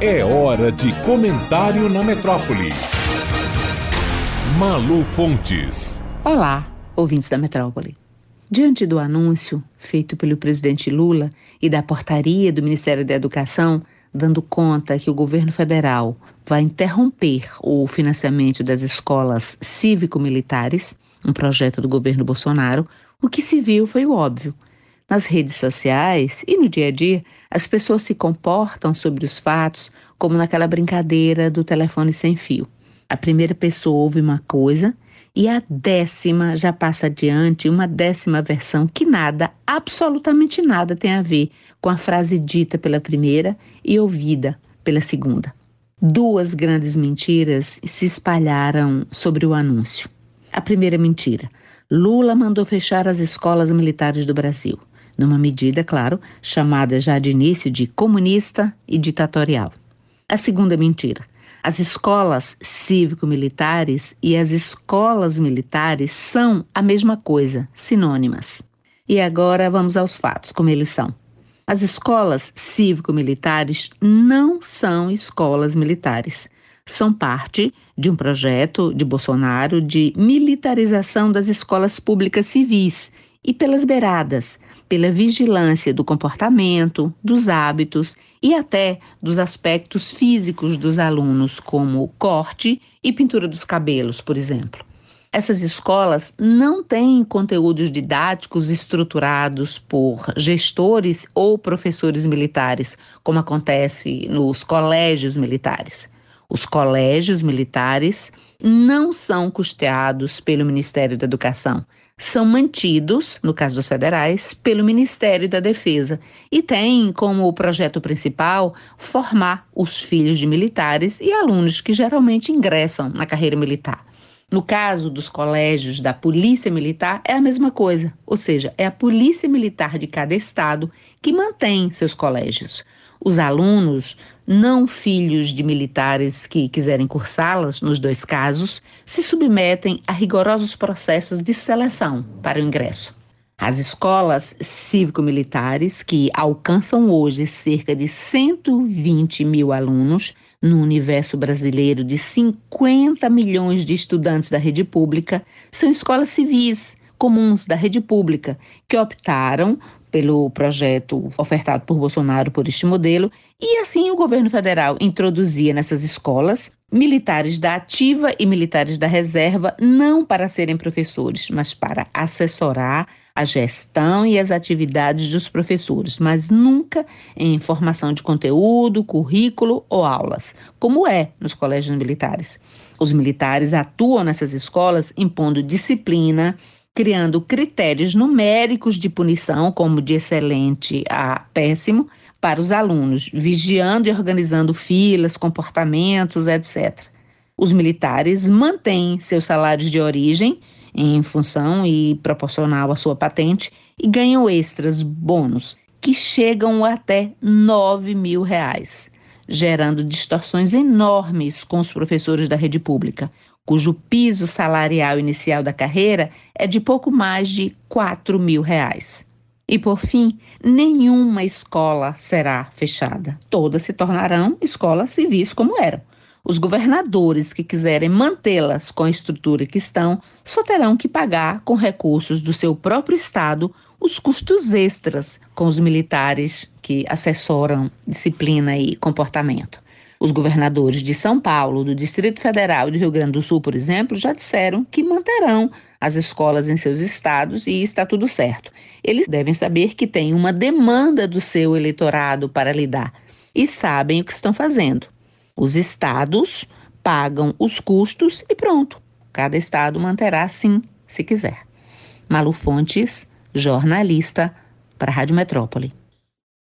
É hora de comentário na metrópole. Malu Fontes. Olá, ouvintes da metrópole. Diante do anúncio feito pelo presidente Lula e da portaria do Ministério da Educação, dando conta que o governo federal vai interromper o financiamento das escolas cívico-militares, um projeto do governo Bolsonaro, o que se viu foi o óbvio. Nas redes sociais e no dia a dia, as pessoas se comportam sobre os fatos como naquela brincadeira do telefone sem fio. A primeira pessoa ouve uma coisa e a décima já passa adiante uma décima versão que nada, absolutamente nada tem a ver com a frase dita pela primeira e ouvida pela segunda. Duas grandes mentiras se espalharam sobre o anúncio. A primeira mentira: Lula mandou fechar as escolas militares do Brasil numa medida, claro, chamada já de início de comunista e ditatorial. A segunda mentira. As escolas cívico-militares e as escolas militares são a mesma coisa, sinônimas. E agora vamos aos fatos, como eles são. As escolas cívico-militares não são escolas militares. São parte de um projeto de Bolsonaro de militarização das escolas públicas civis e pelas beiradas, pela vigilância do comportamento, dos hábitos e até dos aspectos físicos dos alunos, como corte e pintura dos cabelos, por exemplo. Essas escolas não têm conteúdos didáticos estruturados por gestores ou professores militares, como acontece nos colégios militares. Os colégios militares não são custeados pelo Ministério da Educação. São mantidos, no caso dos federais, pelo Ministério da Defesa e têm como projeto principal formar os filhos de militares e alunos que geralmente ingressam na carreira militar. No caso dos colégios da Polícia Militar, é a mesma coisa, ou seja, é a Polícia Militar de cada estado que mantém seus colégios. Os alunos, não filhos de militares que quiserem cursá-las, nos dois casos, se submetem a rigorosos processos de seleção para o ingresso. As escolas cívico-militares, que alcançam hoje cerca de 120 mil alunos, no universo brasileiro de 50 milhões de estudantes da rede pública, são escolas civis comuns da rede pública que optaram pelo projeto ofertado por Bolsonaro por este modelo, e assim o governo federal introduzia nessas escolas militares da ativa e militares da reserva, não para serem professores, mas para assessorar a gestão e as atividades dos professores, mas nunca em formação de conteúdo, currículo ou aulas, como é nos colégios militares. Os militares atuam nessas escolas impondo disciplina, criando critérios numéricos de punição, como de excelente a péssimo, para os alunos, vigiando e organizando filas, comportamentos, etc. Os militares mantêm seus salários de origem em função e proporcional à sua patente e ganham extras, bônus, que chegam até 9 mil reais, gerando distorções enormes com os professores da rede pública, cujo piso salarial inicial da carreira é de pouco mais de 4 mil reais. E por fim, nenhuma escola será fechada. Todas se tornarão escolas civis como eram. Os governadores que quiserem mantê-las com a estrutura que estão só terão que pagar com recursos do seu próprio estado os custos extras com os militares que assessoram disciplina e comportamento. Os governadores de São Paulo, do Distrito Federal e do Rio Grande do Sul, por exemplo, já disseram que manterão as escolas em seus estados e está tudo certo. Eles devem saber que tem uma demanda do seu eleitorado para lidar e sabem o que estão fazendo. Os estados pagam os custos e pronto. Cada estado manterá assim, se quiser. Malu Fontes, jornalista para a Rádio Metrópole.